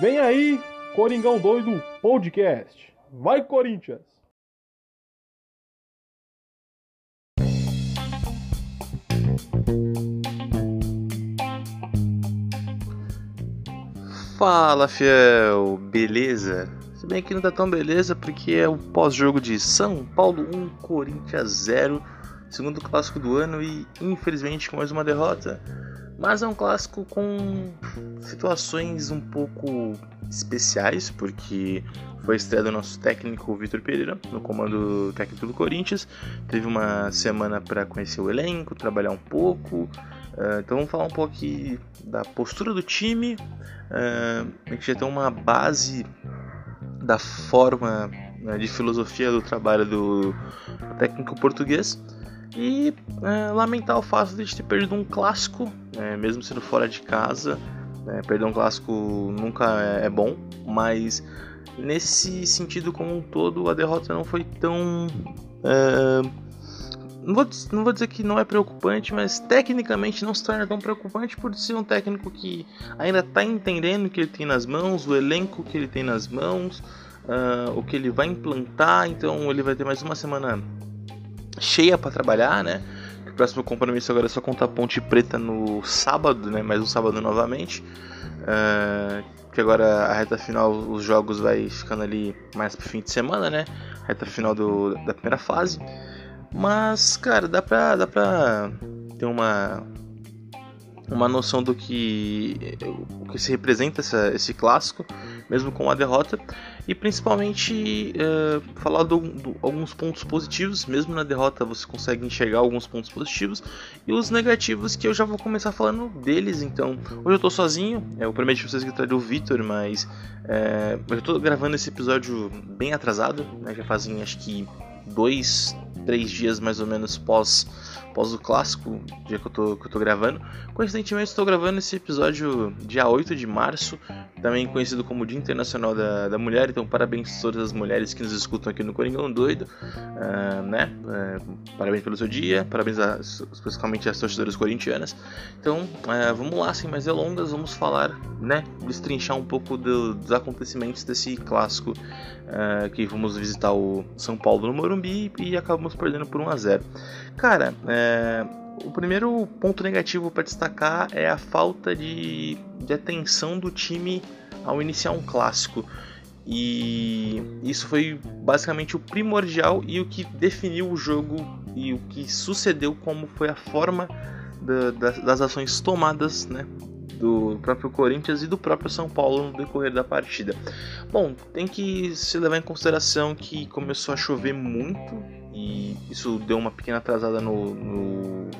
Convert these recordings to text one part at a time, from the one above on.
Vem aí, Coringão Doido Podcast. Vai, Corinthians! Fala, fiel! Beleza? Se bem que não tá tão beleza porque é o pós-jogo de São Paulo 1, Corinthians 0, segundo clássico do ano e infelizmente com mais uma derrota. Mas é um clássico com situações um pouco especiais, porque foi estreia do nosso técnico Vitor Pereira no comando técnico do Corinthians. Teve uma semana para conhecer o elenco, trabalhar um pouco. Uh, então vamos falar um pouco aqui da postura do time. Uh, a gente já tem uma base da forma né, de filosofia do trabalho do técnico português. E é, lamentar o fato de ter perdido um clássico, é, mesmo sendo fora de casa. É, perder um clássico nunca é, é, bom, mas nesse sentido como um todo, a derrota não foi tão. É, não, vou, não vou dizer que não é preocupante, mas tecnicamente não se torna tão preocupante por ser um técnico que ainda está entendendo o que ele tem nas mãos, o elenco que ele tem nas mãos, uh, o que ele vai implantar. Então ele vai ter mais uma semana cheia para trabalhar, né? O próximo compromisso agora é só contar Ponte Preta no sábado, né? Mais um sábado novamente. Uh, que agora a reta final, os jogos vai ficando ali mais pro fim de semana, né? Reta final do, da primeira fase. Mas, cara, dá pra, dá pra ter uma, uma noção do que, o que se representa essa, esse clássico, mesmo com a derrota, e principalmente uh, falar de alguns pontos positivos, mesmo na derrota você consegue enxergar alguns pontos positivos, e os negativos que eu já vou começar falando deles. Então, hoje eu tô sozinho, eu prometi pra vocês que traria o Victor, mas é, eu tô gravando esse episódio bem atrasado, né, já fazem acho que dois, três dias mais ou menos pós pós o clássico, dia que eu tô, que eu tô gravando. Coincidentemente, estou gravando esse episódio dia 8 de março, também conhecido como Dia Internacional da, da Mulher. Então, parabéns a todas as mulheres que nos escutam aqui no Coringão Doido, uh, né? Uh, parabéns pelo seu dia, parabéns a, especificamente às torcedoras corintianas. Então, uh, vamos lá, sem mais delongas, vamos falar, né? Destrinchar um pouco do, dos acontecimentos desse clássico que vamos visitar o São Paulo no Morumbi e acabamos perdendo por 1 a 0 Cara, é, o primeiro ponto negativo para destacar é a falta de, de atenção do time ao iniciar um clássico. E isso foi basicamente o primordial e o que definiu o jogo e o que sucedeu como foi a forma da, das, das ações tomadas né, do próprio Corinthians e do próprio São Paulo no decorrer da partida. Bom, tem que se levar em consideração que começou a chover muito e isso deu uma pequena atrasada no, no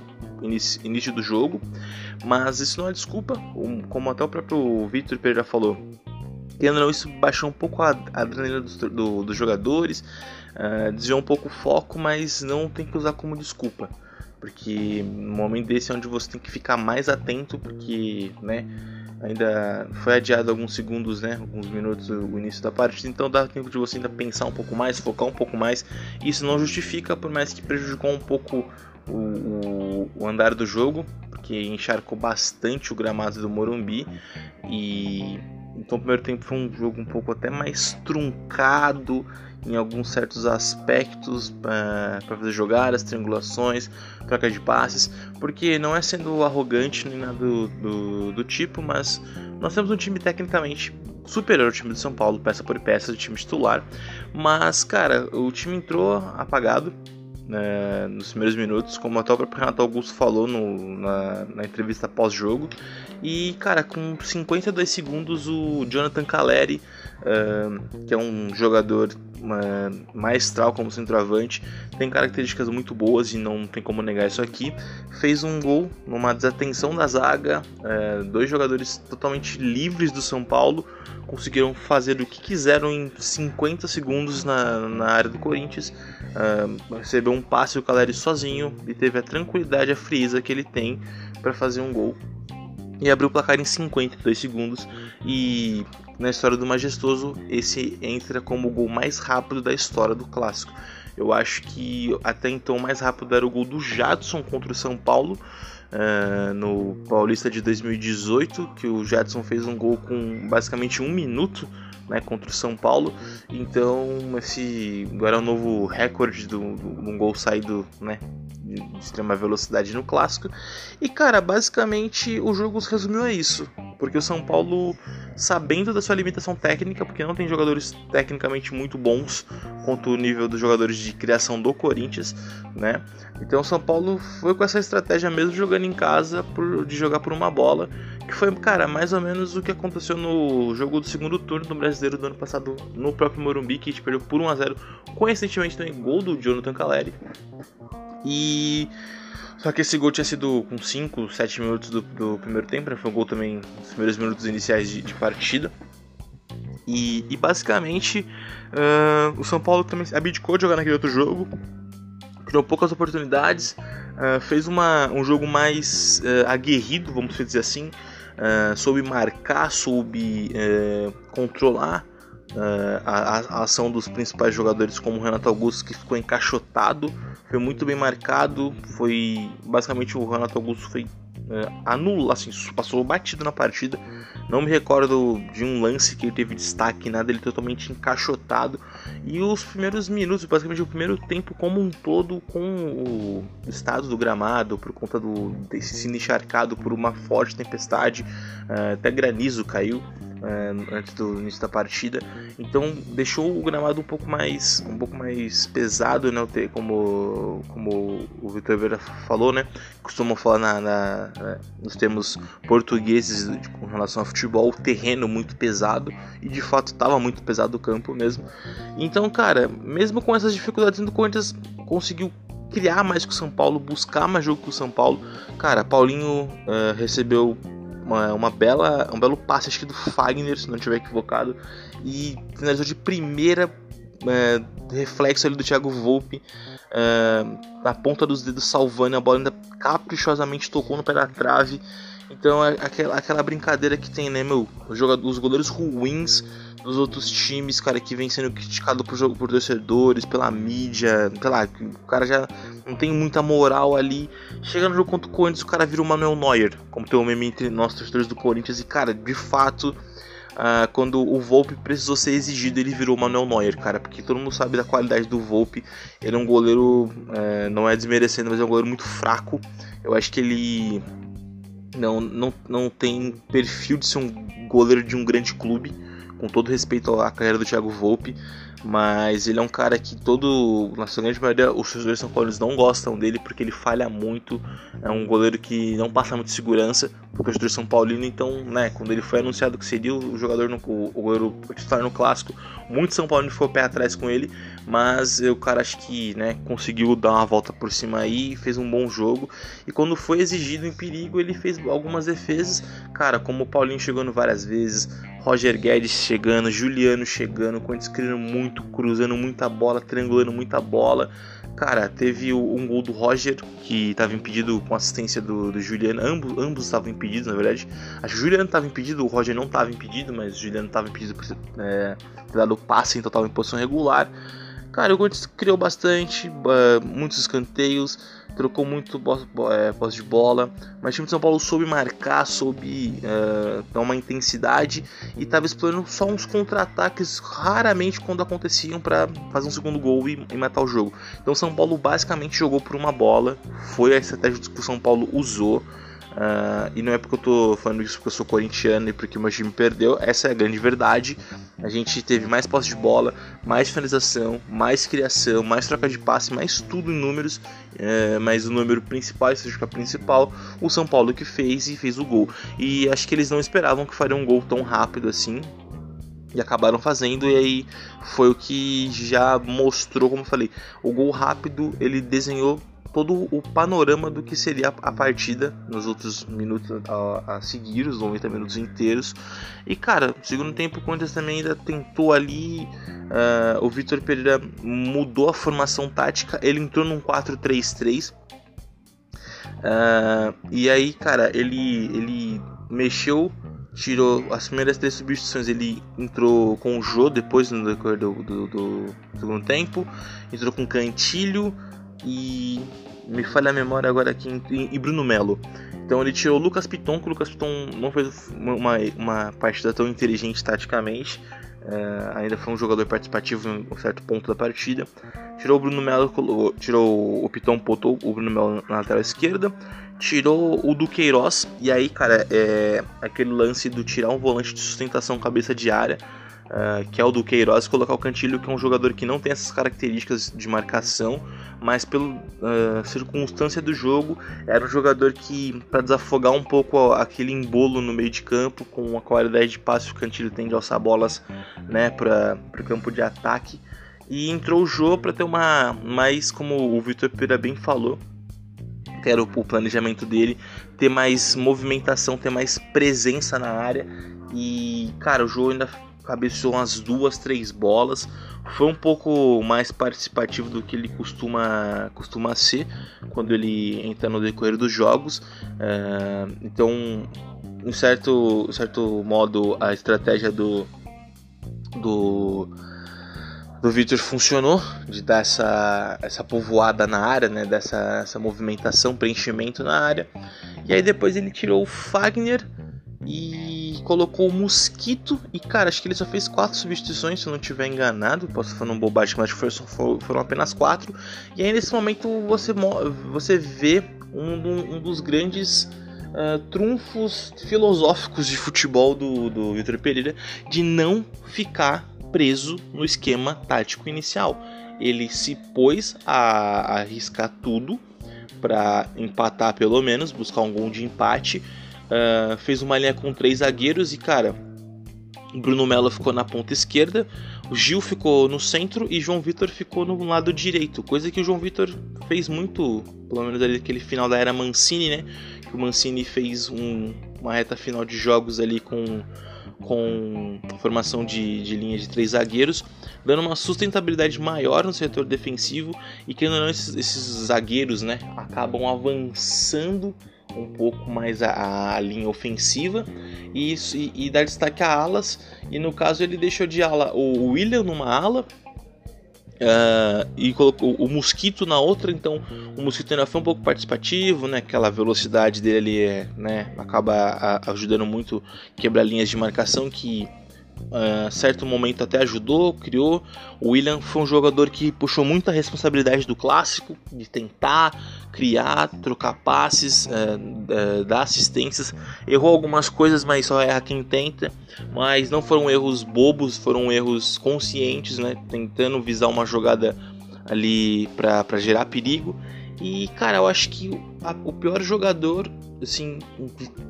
início, do jogo, mas isso não é desculpa, como até o próprio Victor Pereira falou. Querendo não, isso baixou um pouco a adrenalina dos, do, dos jogadores, uh, desviou um pouco o foco, mas não tem que usar como desculpa porque no momento desse é onde você tem que ficar mais atento, porque né, ainda foi adiado alguns segundos, né, alguns minutos o início da partida, então dá tempo de você ainda pensar um pouco mais, focar um pouco mais. Isso não justifica, por mais que prejudicou um pouco o, o, o andar do jogo, porque encharcou bastante o gramado do Morumbi e então o primeiro tempo foi um jogo um pouco até mais truncado em alguns certos aspectos eh, para fazer jogadas, triangulações, troca de passes, porque não é sendo arrogante nem nada do, do, do tipo, mas nós temos um time tecnicamente superior ao time do São Paulo, peça por peça do time titular, mas cara, o time entrou apagado, né, nos primeiros minutos, como até o próprio Renato Augusto falou no, na, na, entrevista pós-jogo. E, cara, com 52 segundos, o Jonathan Caleri, uh, que é um jogador maestral como centroavante, tem características muito boas e não tem como negar isso aqui, fez um gol numa desatenção da zaga, uh, dois jogadores totalmente livres do São Paulo conseguiram fazer o que quiseram em 50 segundos na, na área do Corinthians. Recebeu um passe o Caleri sozinho e teve a tranquilidade, a frieza que ele tem para fazer um gol. E abriu o placar em 52 segundos. E na história do Majestoso, esse entra como o gol mais rápido da história do clássico. Eu acho que até então o mais rápido era o gol do Jadson contra o São Paulo. uh, no Paulista de 2018, que o Jadson fez um gol com basicamente um minuto né, contra o São Paulo. Então, esse agora é o novo recorde de um gol saído né, de extrema velocidade no clássico. E cara, basicamente o jogo se resumiu a isso. Porque o São Paulo, sabendo da sua limitação técnica, porque não tem jogadores tecnicamente muito bons quanto o nível dos jogadores de criação do Corinthians, né? Então o São Paulo foi com essa estratégia mesmo jogando em casa por, de jogar por uma bola, que foi, cara, mais ou menos o que aconteceu no jogo do segundo turno do Brasileiro do ano passado no próprio Morumbi, que a gente perdeu por 1 a 0 coincidentemente também gol do Jonathan Caleri. E. Só que esse gol tinha sido com 5, 7 minutos do, do, primeiro tempo, né? Foi um gol também nos primeiros minutos iniciais de, de partida. E, e basicamente uh, o São Paulo também abdicou de jogar naquele outro jogo, criou poucas oportunidades, uh, fez uma, um jogo mais uh, aguerrido, vamos dizer assim, soube marcar, soube controlar Uh, a, a, ação dos principais jogadores, como o Renato Augusto, que ficou encaixotado, foi muito bem marcado. Foi basicamente o Renato Augusto foi uh, anulado, assim, passou batido na partida. Não me recordo de um lance que ele teve destaque, nada, ele totalmente encaixotado. E os primeiros minutos, basicamente o primeiro tempo como um todo, com o estado do gramado, por conta do desse sino encharcado por uma forte tempestade, uh, até granizo caiu é, antes do início da partida. Então deixou o gramado um pouco mais, um pouco mais pesado, né? Como, como o Vitor Vera falou, né? Costumam falar na, na, nos termos portugueses com relação a futebol, terreno muito pesado e de fato estava muito pesado o campo mesmo. Então, cara, mesmo com essas dificuldades, o Corinthians conseguiu criar mais que o São Paulo, buscar mais jogo que o São Paulo. Cara, Paulinho uh, recebeu uma, uma bela, um belo passe, acho que do Fagner, se não estiver equivocado, e finalizou de primeira é, reflexo ali do Thiago Volpe é, na ponta dos dedos salvando a bola ainda caprichosamente tocou no pé da trave. Então é aquela, aquela brincadeira que tem né meu os, jogadores, os goleiros ruins dos outros times, cara, que vem sendo criticado por jogo por torcedores, pela mídia, sei lá, o cara já não tem muita moral ali. Chega no jogo contra o Corinthians, o cara vira o Manuel Neuer, como tem um meme entre nós torcedores do Corinthians, e cara, de fato. Uh, quando o Volpe precisou ser exigido, ele virou o Manuel Neuer, cara, porque todo mundo sabe da qualidade do Volpe. Ele é um goleiro, uh, não é desmerecendo, mas é um goleiro muito fraco. Eu acho que ele não, não, não tem perfil de ser um goleiro de um grande clube com todo respeito à carreira do Thiago Volpe, mas ele é um cara que todo, na sua grande maioria, os torcedores são paulinos não gostam dele porque ele falha muito, é um goleiro que não passa muito segurança pro torcedor São Paulino, então, né, quando ele foi anunciado que seria o jogador no o, goleiro titular no clássico, muito São Paulino ficou pé atrás com ele, mas o cara acho que, né, conseguiu dar uma volta por cima aí, fez um bom jogo, e quando foi exigido em perigo, ele fez algumas defesas, cara, como o Paulinho chegando várias vezes, Roger Guedes chegando, Juliano chegando, Corinthians criando muito, cruzando muita bola, triangulando muita bola. Cara, teve um gol do Roger que estava impedido com assistência do, do Juliano. Ambos, ambos estavam impedidos, na verdade. Acho que o Juliano estava impedido, o Roger não estava impedido, mas o Juliano estava impedido por é, ter dado passe em total em posição regular. Cara, o Corinthians criou bastante, muitos escanteios trocou muito é, posse de bola, mas o time de São Paulo soube marcar, soube uh, dar uma intensidade e estava explorando só uns contra-ataques raramente quando aconteciam para fazer um segundo gol e, e, matar o jogo. Então São Paulo basicamente jogou por uma bola, foi a estratégia que o São Paulo usou. Uh, e não é porque eu tô falando isso porque eu sou corintiano e porque o meu time perdeu, essa é a grande verdade. A gente teve mais posse de bola, mais finalização, mais criação, mais troca de passe, mais tudo em números. Uh, mas o número principal, esse jogo principal, o São Paulo que fez e fez o gol. E acho que eles não esperavam que faria um gol tão rápido assim. E acabaram fazendo, e aí foi o que já mostrou, como eu falei, o gol rápido ele desenhou todo o panorama do que seria a partida nos outros minutos a, a seguir, os 90 minutos inteiros. E cara, no segundo tempo o Corinthians também ainda tentou ali. Uh, o Vitor Pereira mudou a formação tática, ele entrou num 4-3-3. Uh, ah, e aí, cara, ele, ele mexeu tirou as primeiras três substituições. Ele entrou com o Jô depois no decorrer do, do, do, segundo tempo, entrou com Cantilho e me falha a memória agora aqui, e Bruno Melo. Então ele tirou o Lucas Piton, que o Lucas Piton não fez uma, uma partida tão inteligente taticamente. Uh, ainda foi um jogador participativo em um certo ponto da partida. Tirou o Bruno Melo, tirou o Piton, botou o Bruno Melo na lateral esquerda. Tirou o Duqueiroz. E aí, cara, é aquele lance do tirar um volante de sustentação cabeça de área uh, que é o do Queiroz, colocar o Cantilho, que é um jogador que não tem essas características de marcação, mas pela uh, circunstância do jogo, era um jogador que, para desafogar um pouco aquele embolo no meio de campo, com a qualidade de passe que o Cantilho tem de alçar bolas né, para o campo de ataque. E entrou o jogo para ter uma mais, como o Vitor Pereira bem falou, que era o planejamento dele, ter mais movimentação, ter mais presença na área. E, cara, o jogo ainda cabeceou umas duas, três bolas. Foi um pouco mais participativo do que ele costuma, costuma ser quando ele entra no decorrer dos jogos. É, então, em certo, certo modo, a estratégia do, do, do Victor funcionou de dar essa, essa povoada na área, né, dessa essa movimentação, preenchimento na área. E aí depois ele tirou o Fagner e colocou o Mosquito. E cara, acho que ele só fez quatro substituições, se eu não estiver enganado. Posso estar falando bobagem, mas foram, foram apenas quatro. E aí nesse momento você, você vê um, um dos grandes uh, trunfos filosóficos de futebol do, do Vitor Pereira de não ficar preso no esquema tático inicial. Ele se pôs a, a arriscar tudo para empatar pelo menos, buscar um gol de empate Uh, fez uma linha com três zagueiros e, cara, Bruno Melo ficou na ponta esquerda, o Gil ficou no centro e João Vitor ficou no lado direito. Coisa que o João Vitor fez muito, pelo menos ali naquele final da era Mancini, né? Que o Mancini fez um, uma reta final de jogos ali com, com formação de, de linha de três zagueiros, dando uma sustentabilidade maior no setor defensivo e que não esses, esses zagueiros, né? Acabam avançando um pouco mais a, a linha ofensiva e, e, e, dar destaque a alas. E no caso ele deixou de ala o William numa ala uh, e colocou o Mosquito na outra. Então o Mosquito ainda foi um pouco participativo, né? Aquela velocidade dele ali é, né? acaba a, ajudando muito quebrar linhas de marcação que Uh, certo momento até ajudou, criou. O William foi um jogador que puxou muita responsabilidade do clássico, de tentar criar, trocar passes, uh, uh, dar assistências. Errou algumas coisas, mas só erra quem tenta. Mas não foram erros bobos, foram erros conscientes, né? Tentando visar uma jogada ali para gerar perigo. E cara, eu acho que a, o pior jogador, assim,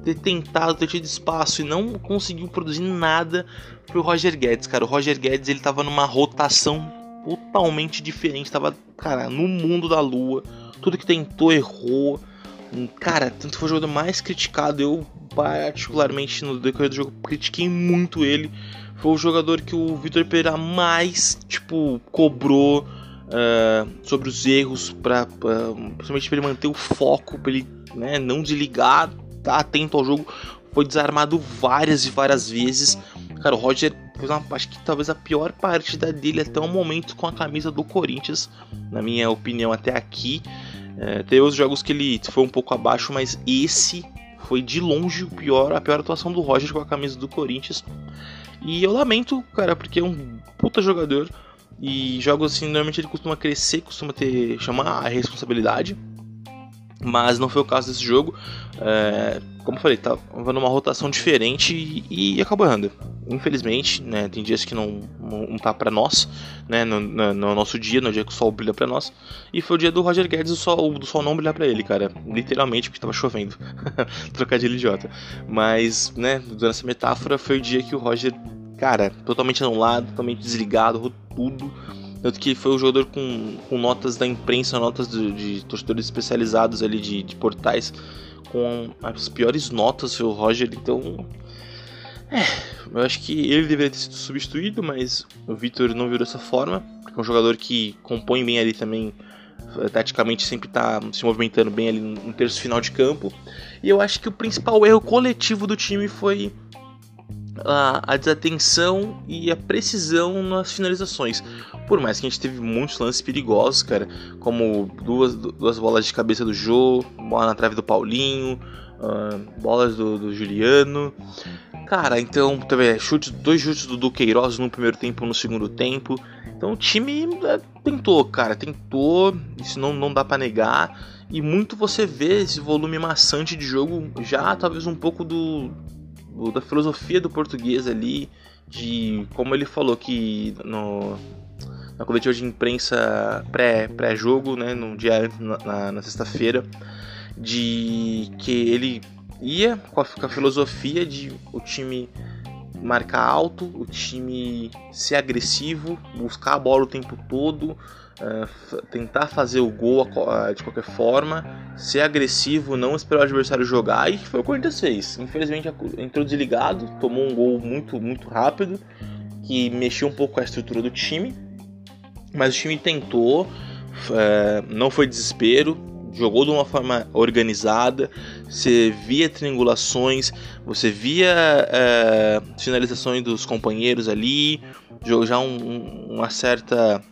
ter tentado, ter tido espaço e não conseguiu produzir nada foi o Roger Guedes, cara. O Roger Guedes ele tava numa rotação totalmente diferente, tava, cara, no mundo da lua. Tudo que tentou errou. Cara, tanto foi o jogador mais criticado. Eu, particularmente, no decorrer do jogo, critiquei muito ele. Foi o jogador que o Vitor Pereira mais, tipo, cobrou uh, sobre os erros, pra, pra, principalmente para ele manter o foco, para ele né, não desligar, tá atento ao jogo. Foi desarmado várias e várias vezes. Cara, o Roger fez uma, acho que talvez a pior partida dele até o momento com a camisa do Corinthians, na minha opinião, até aqui. É, teve os jogos que ele foi um pouco abaixo, mas esse foi de longe o pior, a pior atuação do Roger com a camisa do Corinthians. E eu lamento, cara, porque é um puta jogador. E jogos assim, normalmente ele costuma crescer, costuma ter chamar a responsabilidade. Mas não foi o caso desse jogo. É, como eu falei, tava numa rotação diferente e, e, acabou errando. Infelizmente, né, tem dias que não, não tá para nós, né, no, no, no, nosso dia, no dia que o sol brilha para nós. E foi o dia do Roger Guedes do sol, do sol não brilhar para ele, cara. Literalmente, porque tava chovendo. Trocadilho idiota. Mas, né, dando essa metáfora, foi o dia que o Roger cara, totalmente anulado, totalmente desligado, tudo. Tanto que foi o jogador com, com notas da imprensa, notas de, de torcedores especializados ali de, de, portais, com as piores notas, o Roger. Então, é, eu acho que ele deveria ter sido substituído, mas o Vitor não virou dessa forma. Porque é um jogador que compõe bem ali também, eh, taticamente sempre está se movimentando bem ali no terço final de campo. E eu acho que o principal erro coletivo do time foi a, a, desatenção e a precisão nas finalizações. Por mais que a gente teve muitos lances perigosos, cara, como duas, duas bolas de cabeça do Jô, bola na trave do Paulinho, uh, bolas do, do, Juliano. Cara, então teve chutes, dois chutes do Duqueiroz no primeiro tempo no segundo tempo. Então o time é, tentou, cara, tentou, isso não, não dá para negar. E muito você vê esse volume maçante de jogo, já talvez um pouco do da filosofia do português ali, de como ele falou que no, na coletiva de imprensa pré-jogo, pré né, no dia na, na, na sexta-feira, de que ele ia com a, com a, filosofia de o time marcar alto, o time ser agressivo, buscar a bola o tempo todo, uh, tentar fazer o gol uh, de qualquer forma, ser agressivo, não esperar o adversário jogar, e foi o Corinthians fez. Infelizmente entrou desligado, tomou um gol muito, muito rápido, que mexeu um pouco com a estrutura do time, mas o time tentou, uh, não foi desespero, jogou de uma forma organizada, você via triangulações, você via finalizações dos companheiros ali, já um, uma certa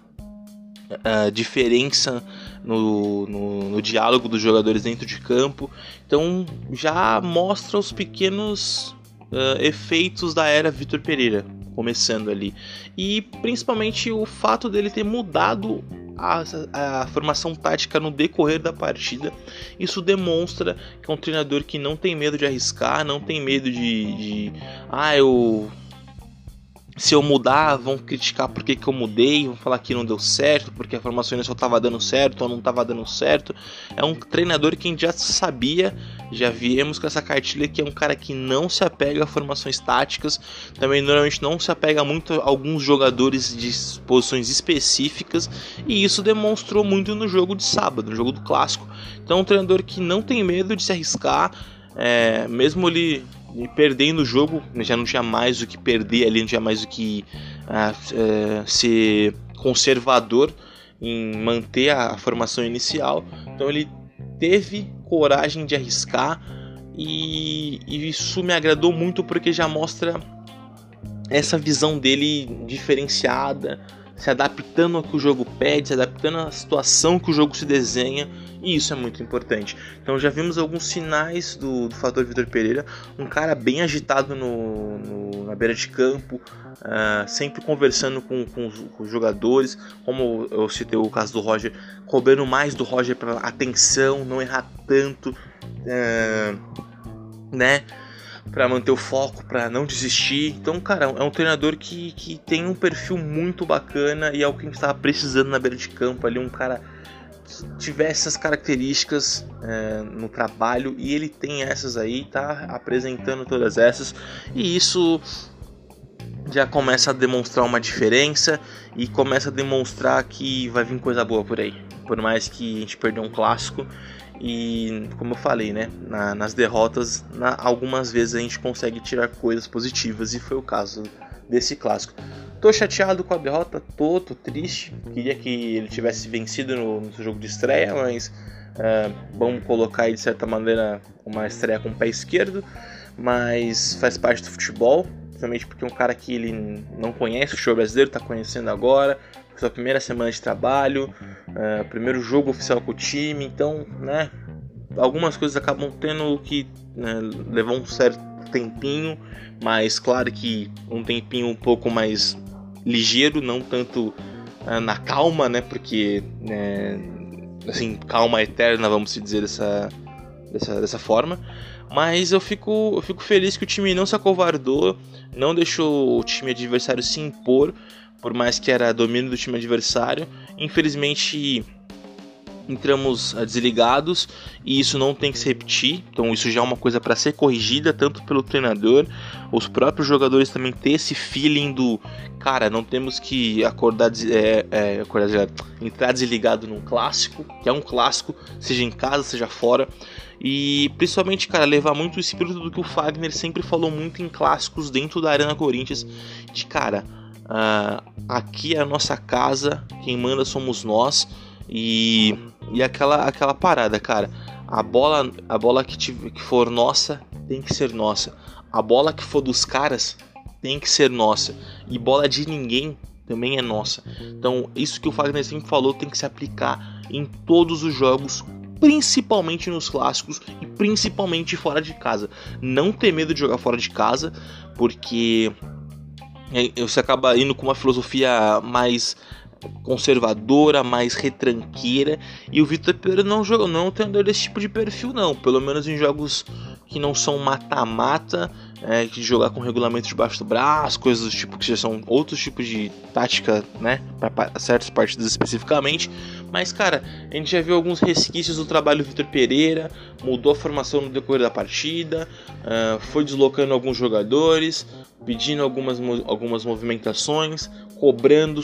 é, diferença no, no, no, diálogo dos jogadores dentro de campo. Então já mostra os pequenos é, efeitos da era Vitor Pereira começando ali. E principalmente o fato dele ter mudado a, a, formação tática no decorrer da partida. Isso demonstra que é um treinador que não tem medo de arriscar, não tem medo de, de ah, eu se eu mudar, vão criticar porque que eu mudei, vão falar que não deu certo, porque a formação só estava dando certo ou não estava dando certo. É um treinador que já sabia, já viemos com essa cartilha que é um cara que não se apega a formações táticas, também normalmente não se apega muito a alguns jogadores de posições específicas, e isso demonstrou muito no jogo de sábado, no jogo do clássico. Então, é um treinador que não tem medo de se arriscar, é, mesmo ele e perdendo o jogo, já não tinha mais o que perder ali, não tinha mais o que uh, ser conservador em manter a, a formação inicial. Então ele teve coragem de arriscar e, e, isso me agradou muito porque já mostra essa visão dele diferenciada, se adaptando ao que o jogo pede, se adaptando à situação que o jogo se desenha e isso é muito importante. Então já vimos alguns sinais do, do fator Vitor Pereira, um cara bem agitado no, no na beira de campo, uh, sempre conversando com, com, os, com, os, jogadores, como eu citei o caso do Roger, cobrando mais do Roger para atenção, não errar tanto, uh, né? para manter o foco, para não desistir. Então, cara, é um treinador que, que tem um perfil muito bacana e é o que a gente estava precisando na beira de campo ali, um cara tivesse essas características é, no trabalho e ele tem essas aí, tá apresentando todas essas e isso já começa a demonstrar uma diferença e começa a demonstrar que vai vir coisa boa por aí. Por mais que a gente perdeu um clássico e, como eu falei, né, na, nas derrotas, na, algumas vezes a gente consegue tirar coisas positivas e foi o caso desse clássico. Tô chateado com a derrota, tô, tô triste. Queria que ele tivesse vencido no, no jogo de estreia, mas uh, vamos colocar aí de certa maneira uma estreia com o pé esquerdo. Mas faz parte do futebol, principalmente porque é um cara que ele não conhece o show brasileiro, tá conhecendo agora, sua primeira semana de trabalho, uh, primeiro jogo oficial com o time, então, né, algumas coisas acabam tendo que né, levar um certo tempinho, mas claro que um tempinho um pouco mais ligeiro, não tanto uh, na calma, né? Porque, né, assim, calma eterna, vamos dizer dessa, dessa, dessa forma. Mas eu fico, eu fico feliz que o time não se acovardou, não deixou o time adversário se impor, por mais que era domínio do time adversário. Infelizmente, entramos ah, desligados e isso não tem que se repetir. Então isso já é uma coisa para ser corrigida tanto pelo treinador, os próprios jogadores também ter esse feeling do cara, não temos que acordar, é, é, acordar entrar desligado num clássico, que é um clássico, seja em casa, seja fora. E principalmente, cara, levar muito o espírito do que o Fagner sempre falou muito em clássicos dentro da Arena Corinthians, de cara, uh, aqui é a nossa casa, quem manda somos nós. E, e aquela, aquela parada, cara. A bola, a bola que, que for nossa tem que ser nossa. A bola que for dos caras tem que ser nossa. E bola de ninguém também é nossa. Então, isso que o Fagner sempre falou tem que se aplicar em todos os jogos, principalmente nos clássicos e principalmente fora de casa. Não ter medo de jogar fora de casa, porque é, você acaba indo com uma filosofia mais conservadora, mais retranqueira. E o Vitor Pereira não joga, não é um treinador desse tipo de perfil, não. Pelo menos em jogos que não são mata-mata, é, de jogar com regulamento debaixo do braço, coisas do tipo que já são outros tipos de tática, né, para certas partidas especificamente. Mas, cara, a gente já viu alguns resquícios do trabalho do Vitor Pereira, mudou a formação no decorrer da partida, uh, foi deslocando alguns jogadores, pedindo algumas, algumas movimentações, cobrando,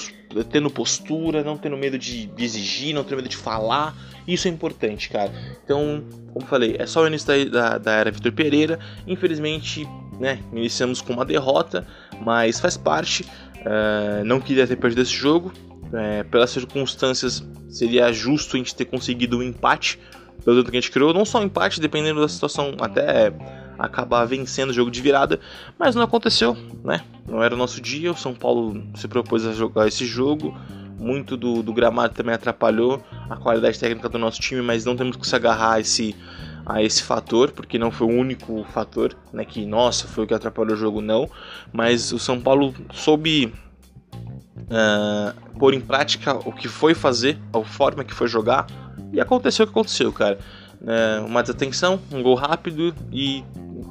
tendo postura, não tendo medo de exigir, não tendo medo de falar. Isso é importante, cara. Então, como falei, é só o início da, da, da era Vitor Pereira. Infelizmente, né, iniciamos com uma derrota, mas faz parte. Uh, não queria ter perdido esse jogo. Uh, pelas circunstâncias, seria justo a gente ter conseguido um empate. Pelo tanto que a gente criou, não só um empate, dependendo da situação, até acabar vencendo o jogo de virada, mas não aconteceu, né? Não era o nosso dia, o São Paulo se propôs a jogar esse jogo, muito do, do gramado também atrapalhou a qualidade técnica do nosso time, mas não temos que se agarrar a esse, a esse fator, porque não foi o único fator, né? Que, nossa, foi o que atrapalhou o jogo, não, mas o São Paulo soube uh, pôr em prática o que foi fazer, a forma que foi jogar, e aconteceu o que aconteceu, cara. Uh, uma desatenção, um gol rápido e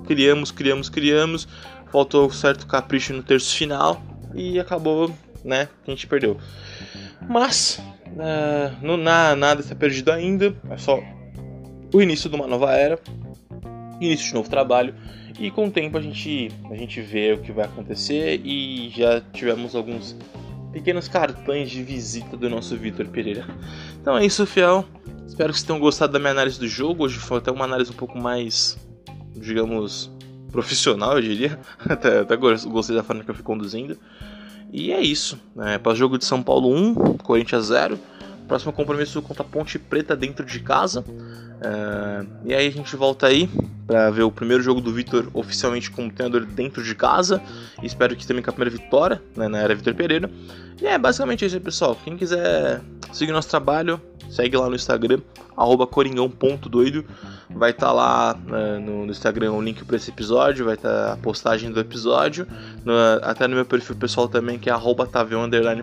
criamos, criamos, criamos. Faltou certo capricho no terço final e acabou, né? A gente perdeu. Mas uh, não, na, nada está perdido ainda. É só o início de uma nova era, início de novo trabalho. E com o tempo a gente, a gente vê o que vai acontecer e já tivemos alguns pequenos cartões de visita do nosso Vitor Pereira. Então é isso, fiel. Espero que vocês tenham gostado da minha análise do jogo. Hoje foi até uma análise um pouco mais digamos, profissional, eu diria. até, até gostei da forma que eu fui conduzindo. E é isso. Né? Para o jogo de São Paulo 1, Corinthians 0. Próximo compromisso contra Ponte Preta dentro de casa. Uh, e aí a gente volta aí para ver o primeiro jogo do Vitor oficialmente como treinador dentro de casa. Espero que também com a primeira vitória né, na era Vitor Pereira. E é basicamente isso aí, pessoal. Quem quiser seguir nosso trabalho, segue lá no Instagram, coringão.doido. Vai estar tá lá uh, no, no, Instagram o link para esse episódio, vai estar tá a postagem do episódio. No, até no meu perfil pessoal também, que é arroba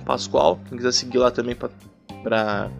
Pascoal. Quem quiser seguir lá também para para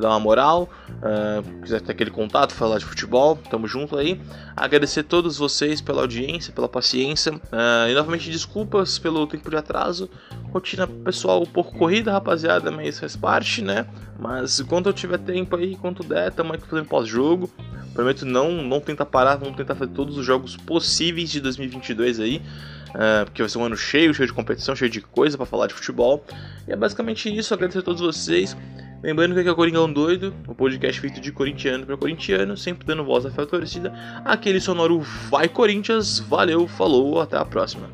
dar uma moral, uh, quiser ter aquele contato, falar de futebol, tamo junto aí. Agradecer a todos vocês pela audiência, pela paciência uh, e novamente desculpas pelo tempo de atraso. Rotina pessoal um pouco corrida, rapaziada, mas faz parte, né? Mas enquanto eu tiver tempo aí, enquanto der, tamo aqui fazendo pós-jogo. Prometo não, não tentar parar, vamos tentar fazer todos os jogos possíveis de 2022 aí. Uh, porque vai ser um ano cheio, cheio de competição, cheio de coisa para falar de futebol. E é basicamente isso. Agradecer a todos vocês. Lembrando que aqui é o Coringão Doido, o podcast feito de corintiano para corintiano, sempre dando voz à fé torcida. Aquele sonoro Vai Corinthians, valeu, falou, até a próxima.